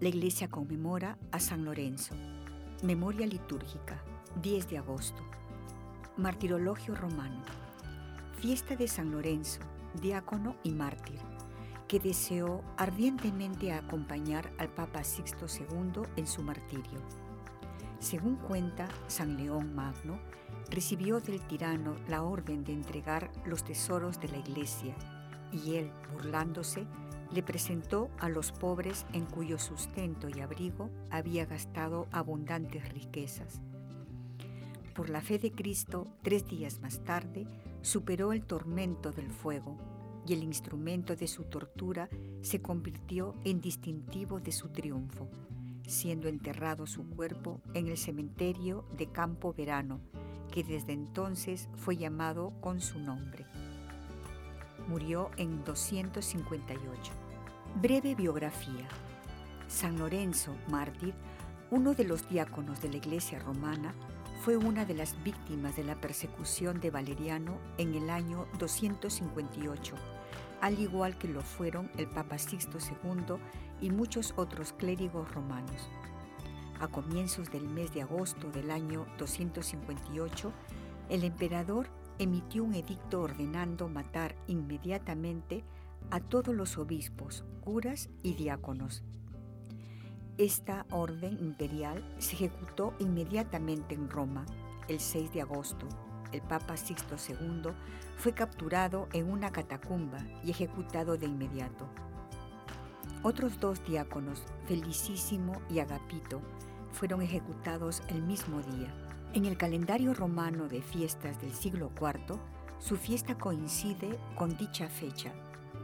La iglesia conmemora a San Lorenzo. Memoria litúrgica, 10 de agosto. Martirologio romano. Fiesta de San Lorenzo, diácono y mártir, que deseó ardientemente acompañar al Papa Sixto II en su martirio. Según cuenta San León Magno, recibió del tirano la orden de entregar los tesoros de la iglesia y él, burlándose, le presentó a los pobres en cuyo sustento y abrigo había gastado abundantes riquezas. Por la fe de Cristo, tres días más tarde, superó el tormento del fuego y el instrumento de su tortura se convirtió en distintivo de su triunfo, siendo enterrado su cuerpo en el cementerio de Campo Verano, que desde entonces fue llamado con su nombre. Murió en 258. Breve biografía. San Lorenzo, mártir, uno de los diáconos de la Iglesia romana, fue una de las víctimas de la persecución de Valeriano en el año 258, al igual que lo fueron el Papa Sixto II y muchos otros clérigos romanos. A comienzos del mes de agosto del año 258, el emperador emitió un edicto ordenando matar inmediatamente a todos los obispos, curas y diáconos. Esta orden imperial se ejecutó inmediatamente en Roma, el 6 de agosto. El Papa Sixto II fue capturado en una catacumba y ejecutado de inmediato. Otros dos diáconos, Felicísimo y Agapito, fueron ejecutados el mismo día. En el calendario romano de fiestas del siglo IV, su fiesta coincide con dicha fecha,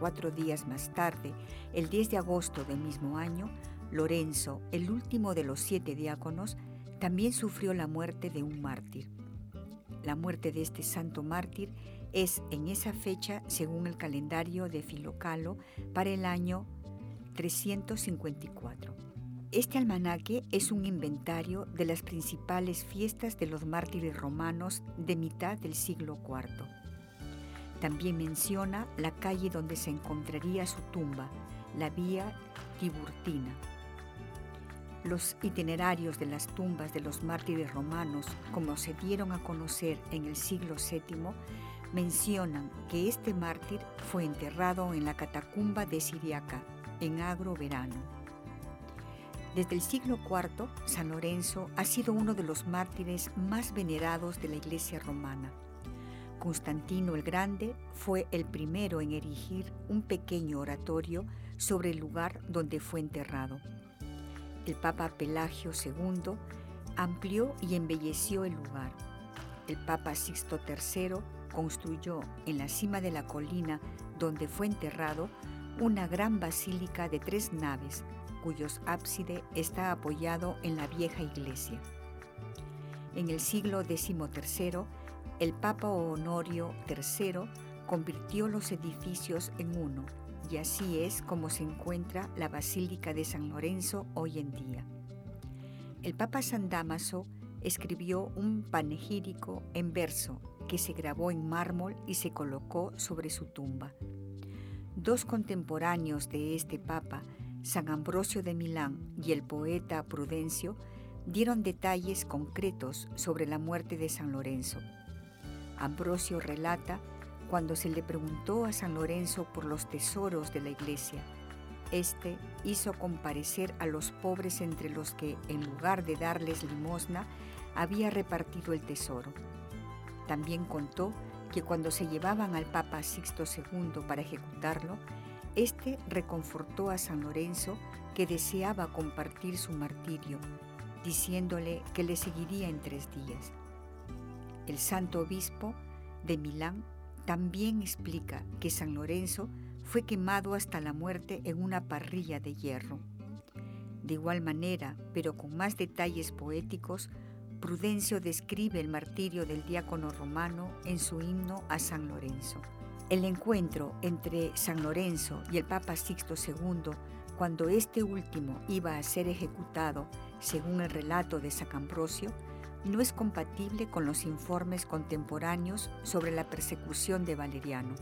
Cuatro días más tarde, el 10 de agosto del mismo año, Lorenzo, el último de los siete diáconos, también sufrió la muerte de un mártir. La muerte de este santo mártir es en esa fecha según el calendario de Filocalo para el año 354. Este almanaque es un inventario de las principales fiestas de los mártires romanos de mitad del siglo IV. También menciona la calle donde se encontraría su tumba, la vía Tiburtina. Los itinerarios de las tumbas de los mártires romanos, como se dieron a conocer en el siglo VII, mencionan que este mártir fue enterrado en la catacumba de Siriaca, en Agro Verano. Desde el siglo IV, San Lorenzo ha sido uno de los mártires más venerados de la Iglesia romana. Constantino el Grande fue el primero en erigir un pequeño oratorio sobre el lugar donde fue enterrado. El Papa Pelagio II amplió y embelleció el lugar. El Papa Sixto III construyó en la cima de la colina donde fue enterrado una gran basílica de tres naves, cuyos ábside está apoyado en la vieja iglesia. En el siglo XIII, el Papa Honorio III convirtió los edificios en uno y así es como se encuentra la Basílica de San Lorenzo hoy en día. El Papa San Damaso escribió un panegírico en verso que se grabó en mármol y se colocó sobre su tumba. Dos contemporáneos de este Papa, San Ambrosio de Milán y el poeta Prudencio, dieron detalles concretos sobre la muerte de San Lorenzo. Ambrosio relata cuando se le preguntó a San Lorenzo por los tesoros de la iglesia. Este hizo comparecer a los pobres entre los que, en lugar de darles limosna, había repartido el tesoro. También contó que cuando se llevaban al Papa Sixto II para ejecutarlo, éste reconfortó a San Lorenzo que deseaba compartir su martirio, diciéndole que le seguiría en tres días. El santo obispo de Milán también explica que San Lorenzo fue quemado hasta la muerte en una parrilla de hierro. De igual manera, pero con más detalles poéticos, Prudencio describe el martirio del diácono romano en su himno a San Lorenzo. El encuentro entre San Lorenzo y el Papa Sixto II, cuando este último iba a ser ejecutado, según el relato de San Ambrosio, no es compatible con los informes contemporáneos sobre la persecución de Valeriano.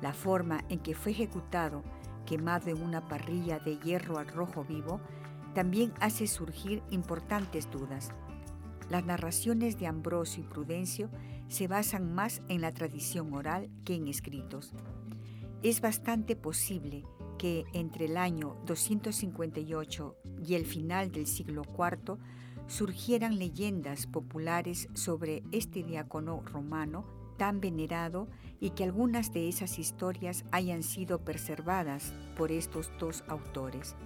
La forma en que fue ejecutado, quemado en una parrilla de hierro al rojo vivo, también hace surgir importantes dudas. Las narraciones de Ambrosio y Prudencio se basan más en la tradición oral que en escritos. Es bastante posible que entre el año 258 y el final del siglo IV surgieran leyendas populares sobre este diácono romano tan venerado y que algunas de esas historias hayan sido preservadas por estos dos autores.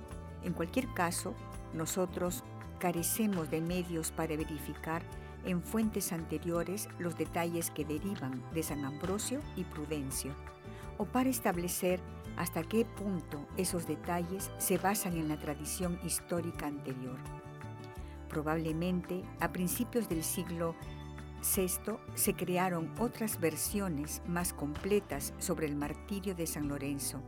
En cualquier caso, nosotros carecemos de medios para verificar en fuentes anteriores los detalles que derivan de San Ambrosio y Prudencio, o para establecer hasta qué punto esos detalles se basan en la tradición histórica anterior. Probablemente a principios del siglo VI se crearon otras versiones más completas sobre el martirio de San Lorenzo,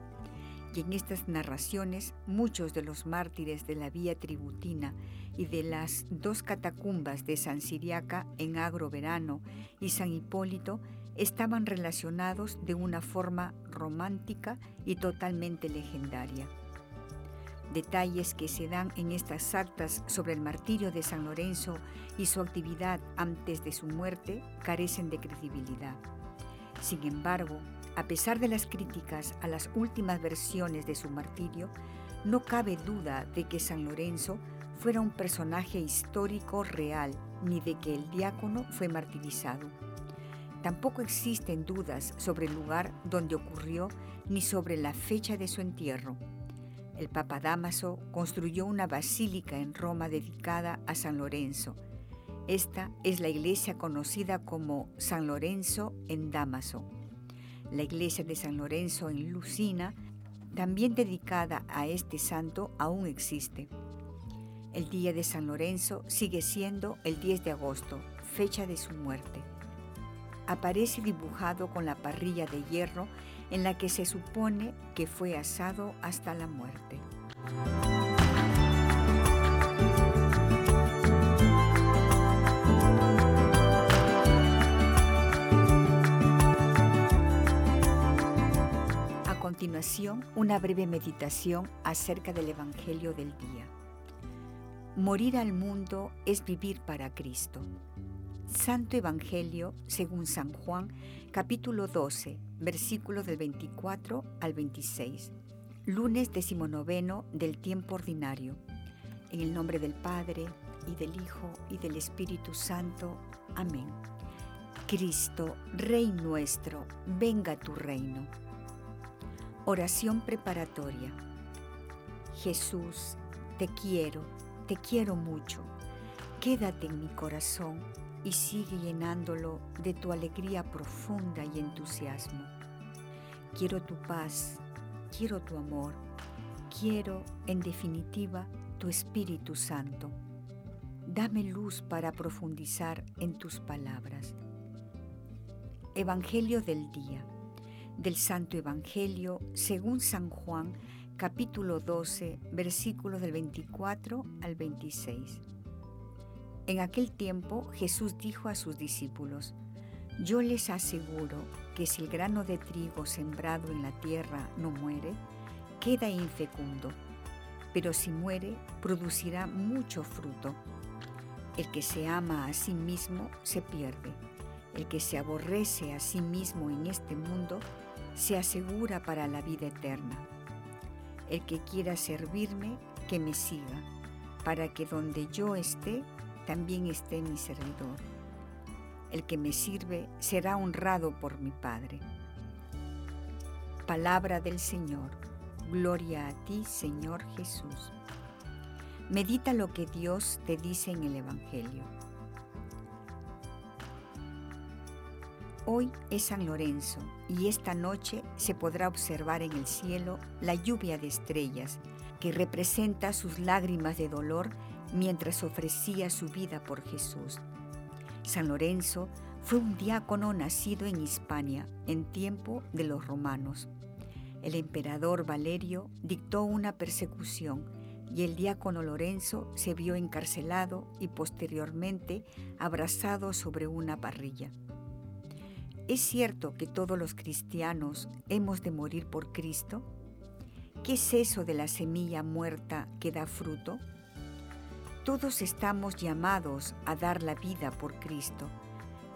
y en estas narraciones muchos de los mártires de la vía tributina y de las dos catacumbas de San Siriaca en Agro Verano y San Hipólito estaban relacionados de una forma romántica y totalmente legendaria. Detalles que se dan en estas actas sobre el martirio de San Lorenzo y su actividad antes de su muerte carecen de credibilidad. Sin embargo, a pesar de las críticas a las últimas versiones de su martirio, no cabe duda de que San Lorenzo fuera un personaje histórico real, ni de que el diácono fue martirizado. Tampoco existen dudas sobre el lugar donde ocurrió ni sobre la fecha de su entierro. El Papa Damaso construyó una basílica en Roma dedicada a San Lorenzo. Esta es la iglesia conocida como San Lorenzo en Damaso. La iglesia de San Lorenzo en Lucina, también dedicada a este santo, aún existe. El día de San Lorenzo sigue siendo el 10 de agosto, fecha de su muerte. Aparece dibujado con la parrilla de hierro en la que se supone que fue asado hasta la muerte. continuación una breve meditación acerca del Evangelio del día. Morir al mundo es vivir para Cristo. Santo Evangelio según San Juan, capítulo 12, versículo del 24 al 26. Lunes decimonoveno del tiempo ordinario. En el nombre del Padre, y del Hijo, y del Espíritu Santo. Amén. Cristo, Rey nuestro, venga tu reino. Oración preparatoria. Jesús, te quiero, te quiero mucho. Quédate en mi corazón y sigue llenándolo de tu alegría profunda y entusiasmo. Quiero tu paz, quiero tu amor, quiero, en definitiva, tu Espíritu Santo. Dame luz para profundizar en tus palabras. Evangelio del día del Santo Evangelio según San Juan, capítulo 12, versículos del 24 al 26. En aquel tiempo Jesús dijo a sus discípulos, Yo les aseguro que si el grano de trigo sembrado en la tierra no muere, queda infecundo, pero si muere, producirá mucho fruto. El que se ama a sí mismo se pierde. El que se aborrece a sí mismo en este mundo se asegura para la vida eterna. El que quiera servirme, que me siga, para que donde yo esté, también esté mi servidor. El que me sirve será honrado por mi Padre. Palabra del Señor. Gloria a ti, Señor Jesús. Medita lo que Dios te dice en el Evangelio. Hoy es San Lorenzo y esta noche se podrá observar en el cielo la lluvia de estrellas que representa sus lágrimas de dolor mientras ofrecía su vida por Jesús. San Lorenzo fue un diácono nacido en Hispania en tiempo de los romanos. El emperador Valerio dictó una persecución y el diácono Lorenzo se vio encarcelado y posteriormente abrazado sobre una parrilla. ¿Es cierto que todos los cristianos hemos de morir por Cristo? ¿Qué es eso de la semilla muerta que da fruto? Todos estamos llamados a dar la vida por Cristo,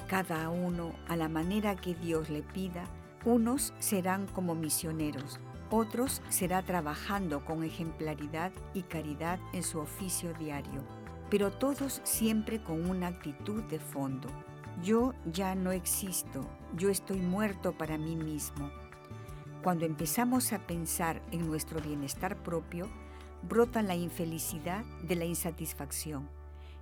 cada uno a la manera que Dios le pida. Unos serán como misioneros, otros será trabajando con ejemplaridad y caridad en su oficio diario, pero todos siempre con una actitud de fondo. Yo ya no existo, yo estoy muerto para mí mismo. Cuando empezamos a pensar en nuestro bienestar propio, brota la infelicidad de la insatisfacción,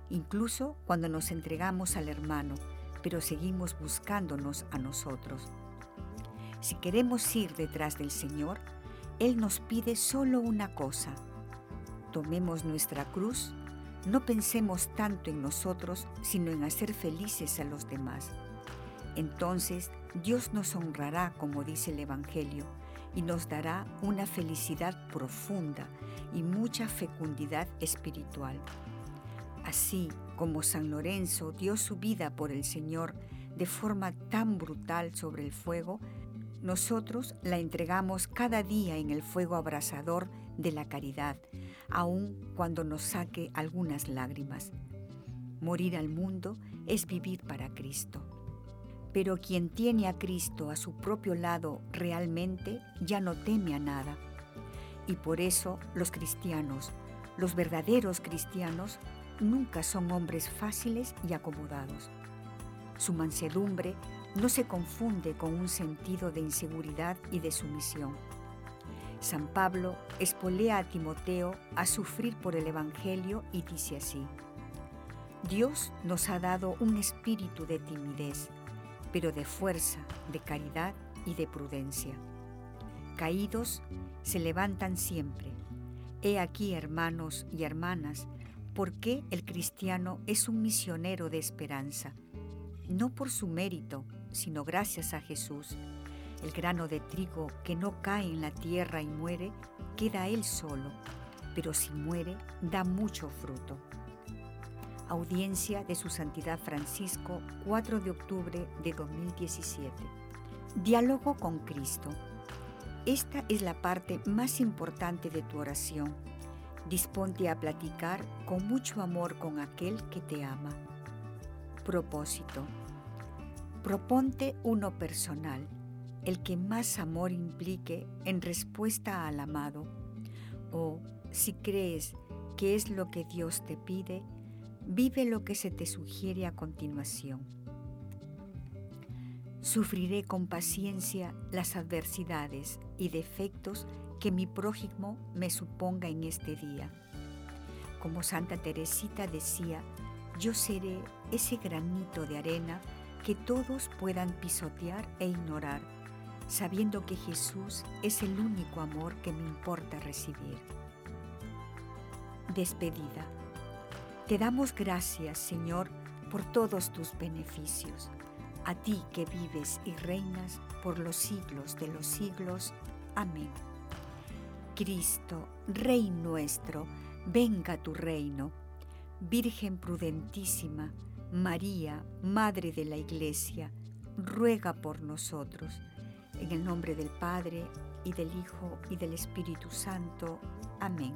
incluso cuando nos entregamos al hermano, pero seguimos buscándonos a nosotros. Si queremos ir detrás del Señor, él nos pide solo una cosa. Tomemos nuestra cruz, no pensemos tanto en nosotros, sino en hacer felices a los demás. Entonces Dios nos honrará, como dice el Evangelio, y nos dará una felicidad profunda y mucha fecundidad espiritual. Así como San Lorenzo dio su vida por el Señor de forma tan brutal sobre el fuego, nosotros la entregamos cada día en el fuego abrasador de la caridad, aun cuando nos saque algunas lágrimas. Morir al mundo es vivir para Cristo. Pero quien tiene a Cristo a su propio lado realmente ya no teme a nada. Y por eso los cristianos, los verdaderos cristianos, nunca son hombres fáciles y acomodados. Su mansedumbre no se confunde con un sentido de inseguridad y de sumisión. San Pablo espolea a Timoteo a sufrir por el Evangelio y dice así, Dios nos ha dado un espíritu de timidez, pero de fuerza, de caridad y de prudencia. Caídos se levantan siempre. He aquí, hermanos y hermanas, por qué el cristiano es un misionero de esperanza, no por su mérito, sino gracias a Jesús. El grano de trigo que no cae en la tierra y muere, queda él solo, pero si muere, da mucho fruto. Audiencia de Su Santidad Francisco, 4 de octubre de 2017. Diálogo con Cristo. Esta es la parte más importante de tu oración. Disponte a platicar con mucho amor con aquel que te ama. Propósito. Proponte uno personal, el que más amor implique en respuesta al amado. O, si crees que es lo que Dios te pide, vive lo que se te sugiere a continuación. Sufriré con paciencia las adversidades y defectos que mi prójimo me suponga en este día. Como Santa Teresita decía, yo seré ese granito de arena que todos puedan pisotear e ignorar, sabiendo que Jesús es el único amor que me importa recibir. Despedida. Te damos gracias, Señor, por todos tus beneficios, a ti que vives y reinas por los siglos de los siglos. Amén. Cristo, Rey nuestro, venga tu reino. Virgen prudentísima, María, Madre de la Iglesia, ruega por nosotros. En el nombre del Padre, y del Hijo, y del Espíritu Santo. Amén.